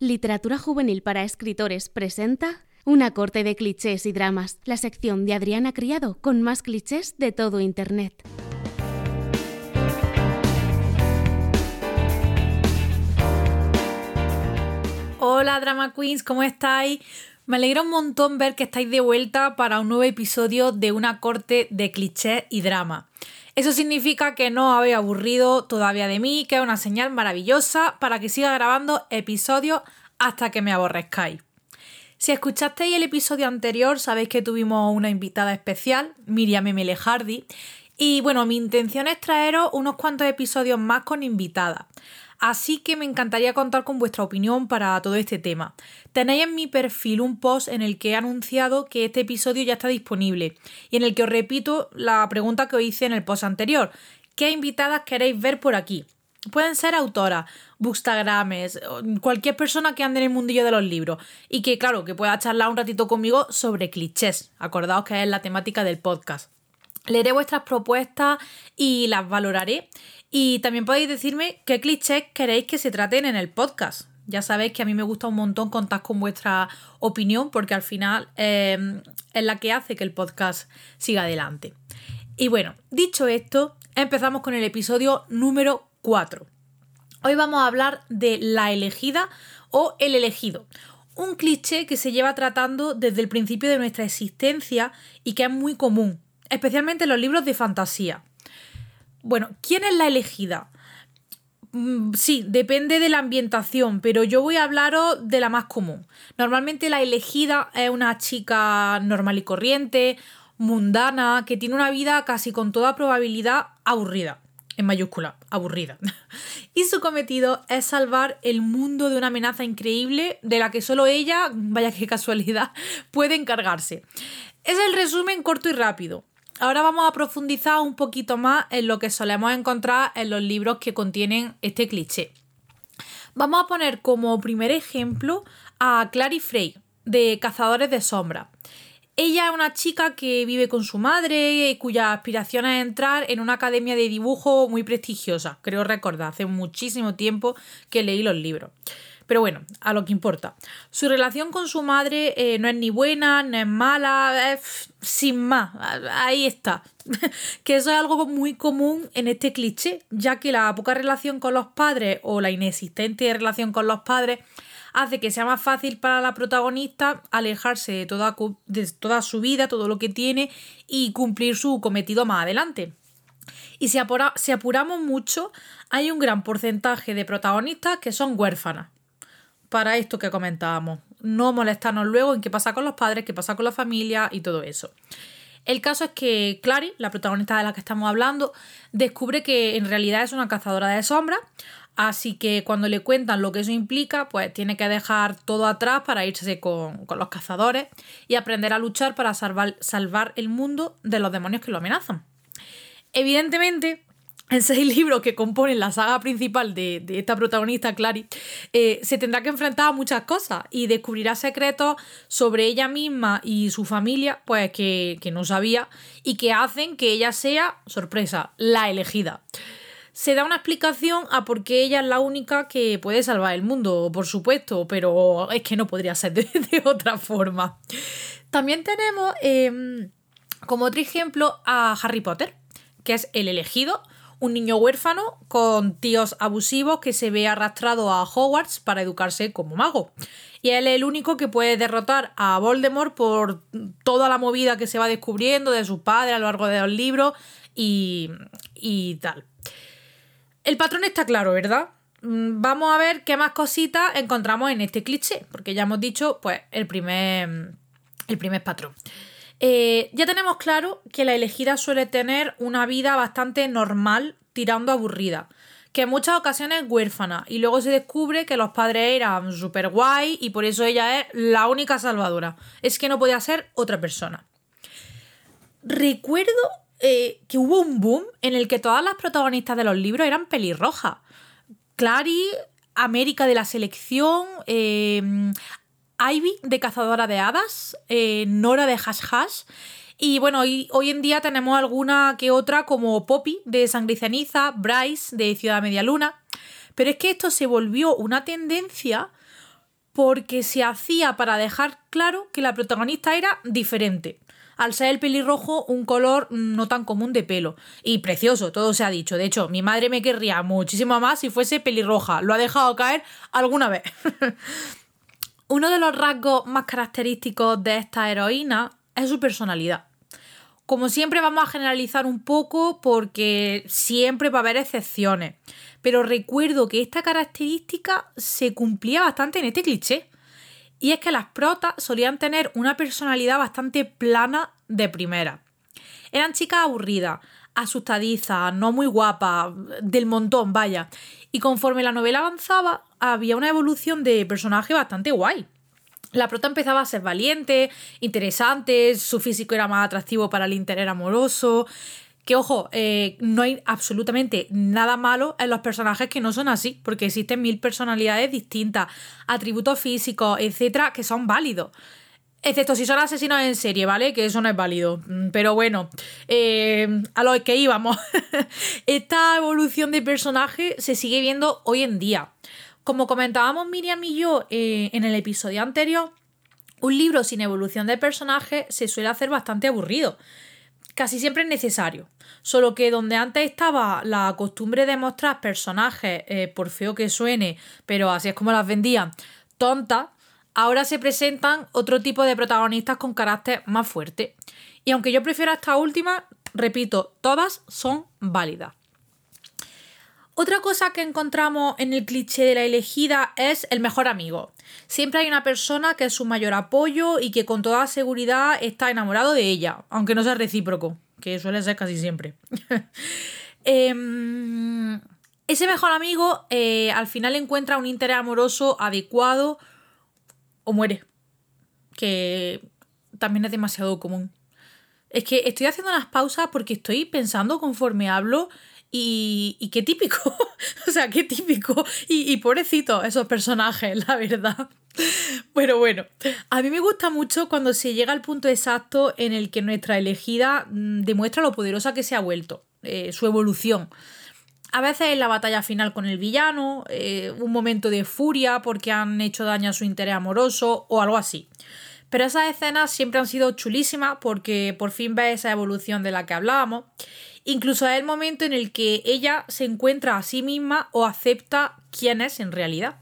Literatura Juvenil para Escritores presenta Una corte de clichés y dramas, la sección de Adriana Criado con más clichés de todo Internet. Hola Drama Queens, ¿cómo estáis? Me alegra un montón ver que estáis de vuelta para un nuevo episodio de Una corte de clichés y drama. Eso significa que no habéis aburrido todavía de mí, que es una señal maravillosa para que siga grabando episodios hasta que me aborrezcáis. Si escuchasteis el episodio anterior, sabéis que tuvimos una invitada especial, Miriam Emile Hardy, y bueno, mi intención es traeros unos cuantos episodios más con invitadas. Así que me encantaría contar con vuestra opinión para todo este tema. Tenéis en mi perfil un post en el que he anunciado que este episodio ya está disponible y en el que os repito la pregunta que os hice en el post anterior. ¿Qué invitadas queréis ver por aquí? Pueden ser autoras, bookstagrames, cualquier persona que ande en el mundillo de los libros y que, claro, que pueda charlar un ratito conmigo sobre clichés. Acordaos que es la temática del podcast. Leeré vuestras propuestas y las valoraré y también podéis decirme qué clichés queréis que se traten en el podcast. Ya sabéis que a mí me gusta un montón contar con vuestra opinión porque al final em, es la que hace que el podcast siga adelante. Y bueno, dicho esto, empezamos con el episodio número 4. Hoy vamos a hablar de la elegida o el elegido. Un cliché que se lleva tratando desde el principio de nuestra existencia y que es muy común, especialmente en los libros de fantasía. Bueno, ¿quién es la elegida? Mm, sí, depende de la ambientación, pero yo voy a hablaros de la más común. Normalmente la elegida es una chica normal y corriente, mundana, que tiene una vida casi con toda probabilidad aburrida, en mayúscula, aburrida. y su cometido es salvar el mundo de una amenaza increíble de la que solo ella, vaya qué casualidad, puede encargarse. Es el resumen corto y rápido. Ahora vamos a profundizar un poquito más en lo que solemos encontrar en los libros que contienen este cliché. Vamos a poner como primer ejemplo a Clary Frey, de Cazadores de Sombra. Ella es una chica que vive con su madre, cuya aspiración es entrar en una academia de dibujo muy prestigiosa. Creo recordar, hace muchísimo tiempo que leí los libros. Pero bueno, a lo que importa. Su relación con su madre eh, no es ni buena, no es mala, es sin más. Ahí está. que eso es algo muy común en este cliché, ya que la poca relación con los padres o la inexistente relación con los padres hace que sea más fácil para la protagonista alejarse de toda, de toda su vida, todo lo que tiene y cumplir su cometido más adelante. Y si, si apuramos mucho, hay un gran porcentaje de protagonistas que son huérfanas para esto que comentábamos. No molestarnos luego en qué pasa con los padres, qué pasa con la familia y todo eso. El caso es que Clary, la protagonista de la que estamos hablando, descubre que en realidad es una cazadora de sombras, así que cuando le cuentan lo que eso implica, pues tiene que dejar todo atrás para irse con, con los cazadores y aprender a luchar para salvar, salvar el mundo de los demonios que lo amenazan. Evidentemente, en seis libros que componen la saga principal de, esta protagonista, Clary, eh, se tendrá que enfrentar a muchas cosas y descubrirá secretos sobre ella misma y su familia, pues que, que no sabía, y que hacen que ella sea, sorpresa, la elegida. Se da una explicación a por qué ella es la única que puede salvar el mundo, por supuesto, pero es que no podría ser de, otra forma. También tenemos em, como otro ejemplo a Harry Potter, que es el elegido un niño huérfano con tíos abusivos que se ve arrastrado a Hogwarts para educarse como mago. Y él es el único que puede derrotar a Voldemort por toda la movida que se va descubriendo de su padre a lo largo de los libros y, y tal. El patrón está claro, ¿verdad? Mm, vamos a ver qué más cositas encontramos en este cliché, porque ya hemos dicho, pues, el primer, el primer patrón. Eh, ya tenemos claro que la elegida suele tener una vida bastante normal, tirando aburrida, que en muchas ocasiones es huérfana, y luego se descubre que los padres eran súper guay y por eso ella es la única salvadora. Es que no podía ser otra persona. Recuerdo eh, que hubo un boom en el que todas las protagonistas de los libros eran pelirrojas. Clary, América de la selección, eh, Ivy de Cazadora de Hadas, eh, Nora de Hash Hash. Y bueno, hoy, hoy, en día tenemos alguna que otra como Poppy de Sangre y Ceniza, Bryce de Ciudad Media Luna. Pero es que esto se volvió una tendencia porque se hacía para dejar claro que la protagonista era diferente. Al ser el pelirrojo un color no tan común de pelo. Y precioso, todo se ha dicho. De hecho, mi madre me querría muchísimo más si fuese pelirroja. Lo ha dejado caer alguna vez. Uno de los rasgos más característicos de esta heroína es su personalidad. Como siempre vamos a generalizar un poco porque siempre va a haber excepciones, pero recuerdo que esta característica se cumplía bastante en este cliché. Y es que las protas solían tener una personalidad bastante plana de primera. Eran chicas aburridas, asustadizas, no muy guapas, del montón, vaya. Y conforme la novela avanzaba, había una evolución de personaje bastante guay. La prota empezaba a ser valiente, interesante, su físico era más atractivo para el interés amoroso. Que ojo, eh, no hay absolutamente nada malo en los personajes que no son así, porque existen mil personalidades distintas, atributos físicos, etcétera, que son válidos. Excepto si son asesinos en serie, ¿vale? Que eso no es válido. Mm, pero bueno, eh, a lo que íbamos. Esta evolución de personaje se sigue viendo hoy en día. Como comentábamos Miriam y yo eh, en el episodio anterior, un libro sin evolución de personaje se suele hacer bastante aburrido. Casi siempre es necesario. Solo que donde antes estaba la costumbre de mostrar personajes, eh, por feo que suene, pero así es como las vendían, tontas, ahora se presentan otro tipo de protagonistas con carácter más fuerte. Y aunque yo prefiero esta última, repito, todas son válidas. Otra cosa que encontramos en el cliché de la elegida es el mejor amigo. Siempre hay una persona que es su mayor apoyo y que con toda seguridad está enamorado de ella, aunque no sea recíproco, que suele ser casi siempre. Em, ese mejor amigo eh, al final encuentra un interés amoroso adecuado o muere, que también es demasiado común. Es que estoy haciendo unas pausas porque estoy pensando conforme hablo y, qué típico, o sea, qué típico. Y, y esos personajes, la verdad. Pero bueno, a mí me gusta mucho cuando se llega al punto exacto en el que nuestra elegida mm, demuestra lo poderosa que se ha vuelto, eh, su evolución. A veces en la batalla final con el villano, eh, un momento de furia porque han hecho daño a su interés amoroso o algo así. Pero esas escenas siempre han sido chulísimas porque por fin ves esa evolución de la que hablábamos. Incluso es el momento en el que ella se encuentra a sí misma o acepta quién es en realidad.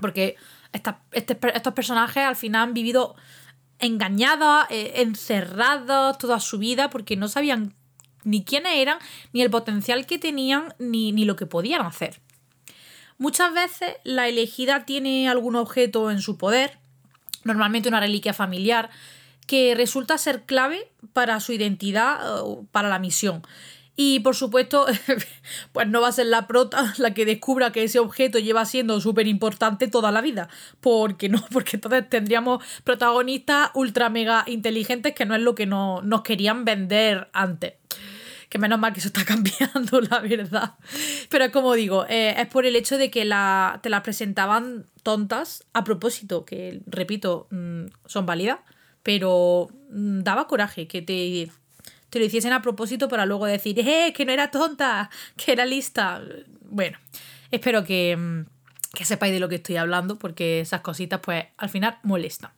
Porque este, estos personajes al final han vivido engañados, eh, encerrados toda su vida porque no sabían ni quiénes eran, ni el potencial que tenían, ni, ni lo que podían hacer. Muchas veces la elegida tiene algún objeto en su poder, normalmente una reliquia familiar, que resulta ser clave para su identidad o para la misión. Y por supuesto, pues no va a ser la prota la que descubra que ese objeto lleva siendo súper importante toda la vida. Porque no, porque entonces tendríamos protagonistas ultra mega inteligentes que no es lo que no, nos querían vender antes. Que menos mal que eso está cambiando, la verdad. Pero como digo, eh, es por el hecho de que la, te las presentaban tontas a propósito, que repito, mm, son válidas pero mm, daba coraje que te, te lo hiciesen a propósito para luego decir, ¡eh! Que no era tonta, que era lista. Bueno, espero que, mm, que sepáis de lo que estoy hablando, porque esas cositas, pues al final molestan.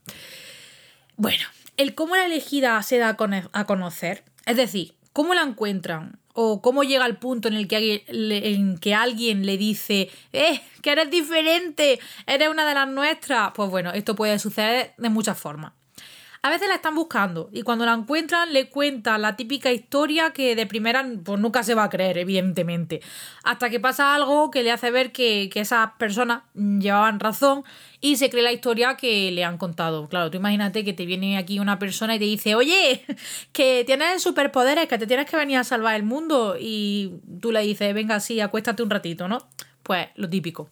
Bueno, el cómo la elegida se da a conocer, es decir, cómo la encuentran o cómo llega al punto en el que, en que alguien le dice, ¡eh! Que eres diferente, eres una de las nuestras. Pues bueno, esto puede suceder de muchas formas. A veces la están buscando y cuando la encuentran le cuentan la típica historia que de primera pues nunca se va a creer, evidentemente. Hasta que pasa algo que le hace ver que, que esas personas llevaban razón y se cree la historia que le han contado. Claro, tú imagínate que te viene aquí una persona y te dice, oye, que tienes superpoderes, que te tienes que venir a salvar el mundo y tú le dices, venga, sí, acuéstate un ratito, ¿no? Pues lo típico.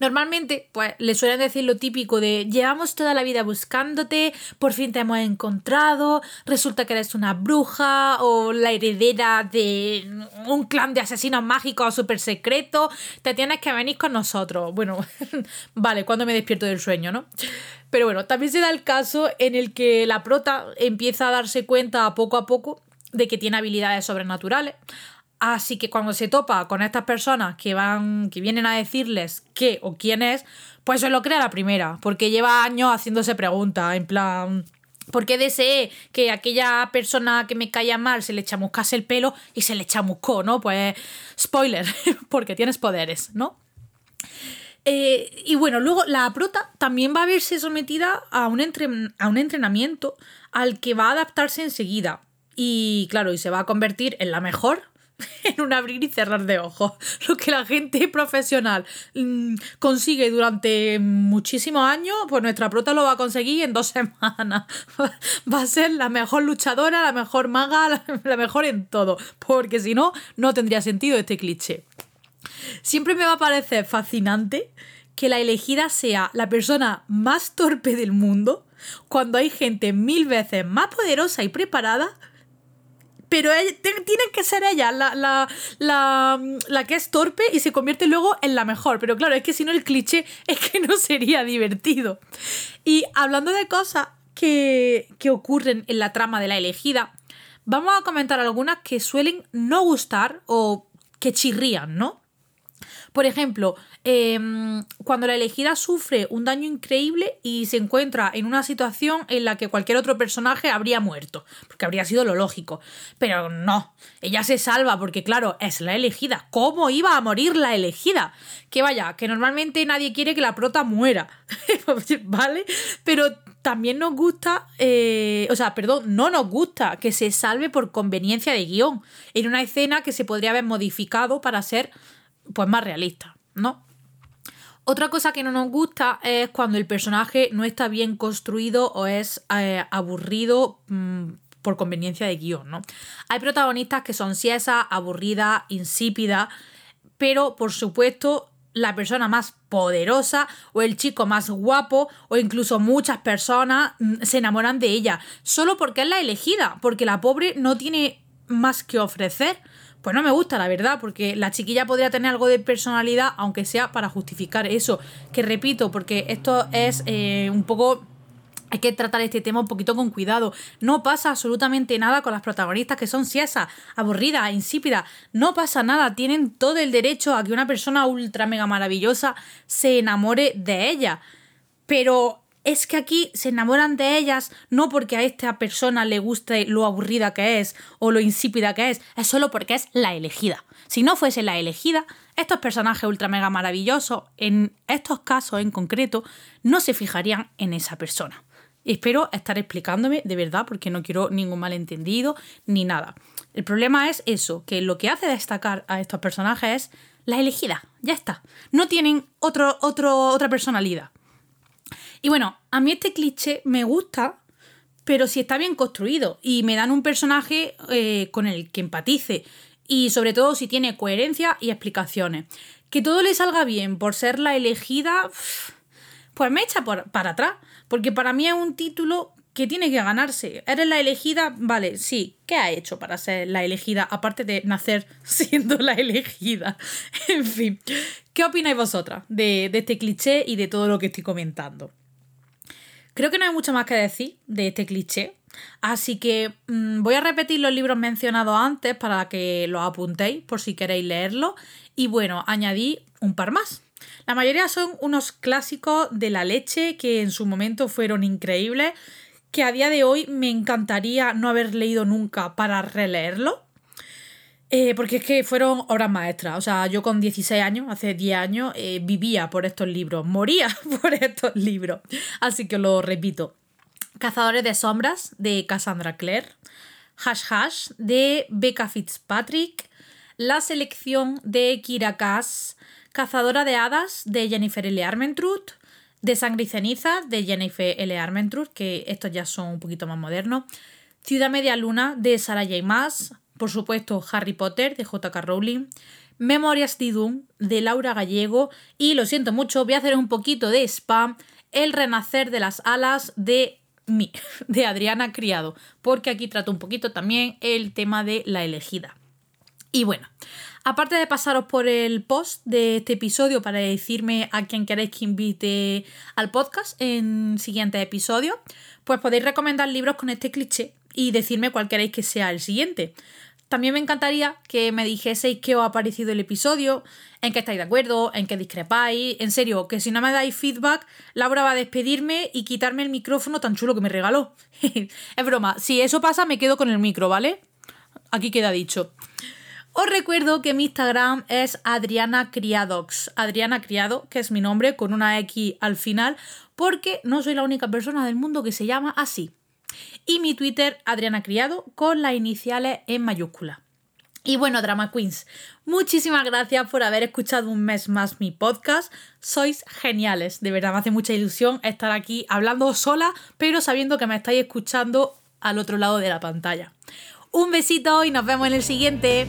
Normalmente, pues le suelen decir lo típico de llevamos toda la vida buscándote, por fin te hemos encontrado, resulta que eres una bruja o la heredera de un clan de asesinos mágicos súper secreto, te tienes que venir con nosotros. Bueno, vale, cuando me despierto del sueño, ¿no? Pero bueno, también se da el caso en el que la prota empieza a darse cuenta poco a poco de que tiene habilidades sobrenaturales Así que cuando se topa con estas personas que van, que vienen a decirles qué o quién es, pues se lo crea la primera, porque lleva años haciéndose preguntas, en plan, ¿por qué deseé que aquella persona que me caía mal se le chamuscase el pelo y se le chamuscó, ¿no? Pues, spoiler, porque tienes poderes, ¿no? Eh, y bueno, luego la prota también va a verse sometida a un, a un entrenamiento al que va a adaptarse enseguida. Y claro, y se va a convertir en la mejor en un abrir y cerrar de ojos. Lo que la gente profesional mm, consigue durante muchísimos años, pues nuestra prota lo va a conseguir en dos semanas. Va a ser la mejor luchadora, la mejor maga, la mejor en todo. Porque si no, no tendría sentido este cliché. Siempre me va a parecer fascinante que la elegida sea la persona más torpe del mundo cuando hay gente mil veces más poderosa y preparada pero tiene que ser ella la, la, la, la, que es torpe y se convierte luego en la mejor. Pero claro, es que si no el cliché es que no sería divertido. Y hablando de cosas que, que ocurren en la trama de la elegida, vamos a comentar algunas que suelen no gustar o que chirrían, ¿no? Por ejemplo, em, cuando la elegida sufre un daño increíble y se encuentra en una situación en la que cualquier otro personaje habría muerto, porque habría sido lo lógico. Pero no, ella se salva porque claro, es la elegida. ¿Cómo iba a morir la elegida? Que vaya, que normalmente nadie quiere que la prota muera, ¿vale? Pero también nos gusta, eh, o sea, perdón, no nos gusta que se salve por conveniencia de guion, en una escena que se podría haber modificado para ser pues más realista, ¿no? Otra cosa que no nos gusta es cuando el personaje no está bien construido o es eh, aburrido mm, por conveniencia de guion, ¿no? Hay protagonistas que son siesas, aburridas, insípidas, pero por supuesto la persona más poderosa o el chico más guapo o incluso muchas personas mm, se enamoran de ella solo porque es la elegida, porque la pobre no tiene más que ofrecer pues no me gusta, la verdad, porque la chiquilla podría tener algo de personalidad, aunque sea para justificar eso. Que repito, porque esto es eh, un poco hay que tratar este tema un poquito con cuidado. No pasa absolutamente nada con las protagonistas que son siesas, aburridas, insípidas. No pasa nada. Tienen todo el derecho a que una persona ultra mega maravillosa se enamore de ella. Pero es que aquí se enamoran de ellas no porque a esta persona le guste lo aburrida que es o lo insípida que es, es solo porque es la elegida. Si no fuese la elegida, estos personajes ultra mega maravillosos, en estos casos en concreto, no se fijarían en esa persona. Espero estar explicándome de verdad porque no quiero ningún malentendido ni nada. El problema es eso, que lo que hace destacar a estos personajes es la elegida, ya está. No tienen otro, otro, otra personalidad. Y bueno, a mí este cliché me gusta, pero si está bien construido y me dan un personaje eh, con el que empatice y sobre todo si tiene coherencia y explicaciones. Que todo le salga bien por ser la elegida, pues me echa para atrás, porque para mí es un título que tiene que ganarse. ¿Eres la elegida? Vale, sí. ¿Qué ha hecho para ser la elegida? Aparte de nacer siendo la elegida. en fin, ¿qué opináis vosotras de, de este cliché y de todo lo que estoy comentando? Creo que no hay mucho más que decir de este cliché. Así que mm, voy a repetir los libros mencionados antes para que los apuntéis por si queréis leerlos. Y bueno, añadí un par más. La mayoría son unos clásicos de la leche que en su momento fueron increíbles, que a día de hoy me encantaría no haber leído nunca para releerlo. Eh, porque es que fueron obras maestras. O sea, yo con 16 años, hace 10 años, eh, vivía por estos libros, moría por estos libros. Así que lo repito. Cazadores de sombras de Cassandra Clare. Hash Hash de Becca Fitzpatrick. La selección de Kira Cass. Cazadora de hadas de Jennifer L. Armentruth. De Sangre y Ceniza de Jennifer L. Armentruth, que estos ya son un poquito más modernos. Ciudad Media Luna de Sarah J. Maas por supuesto Harry Potter de J.K. Rowling, Memorias de Doom de Laura Gallego y lo siento mucho, voy a hacer un poquito de spam, El renacer de las alas de mí, de Adriana Criado, porque aquí trato un poquito también el tema de la elegida. Y bueno, aparte de pasaros por el post de este episodio para decirme a quien queréis que invite al podcast en siguiente episodio, pues podéis recomendar libros con este cliché y decirme cuál queréis que sea el siguiente. También me encantaría que me dijeseis qué os ha parecido el episodio, en qué estáis de acuerdo, en qué discrepáis. En serio, que si no me dais feedback, Laura va a despedirme y quitarme el micrófono tan chulo que me regaló. es broma, si eso pasa me quedo con el micro, ¿vale? Aquí queda dicho. Os recuerdo que mi Instagram es Adriana Criadox. Adriana Criado, que es mi nombre, con una X al final, porque no soy la única persona del mundo que se llama así. Y mi Twitter, Adriana Criado, con las iniciales en mayúscula. Y bueno, Drama Queens, muchísimas gracias por haber escuchado un mes más mi podcast. Sois geniales, de verdad me hace mucha ilusión estar aquí hablando sola, pero sabiendo que me estáis escuchando al otro lado de la pantalla. Un besito y nos vemos en el siguiente.